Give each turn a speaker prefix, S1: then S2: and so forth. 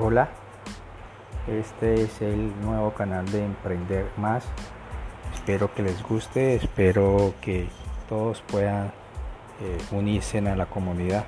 S1: Hola, este es el nuevo canal de Emprender Más. Espero que les guste, espero que todos puedan eh, unirse a la comunidad.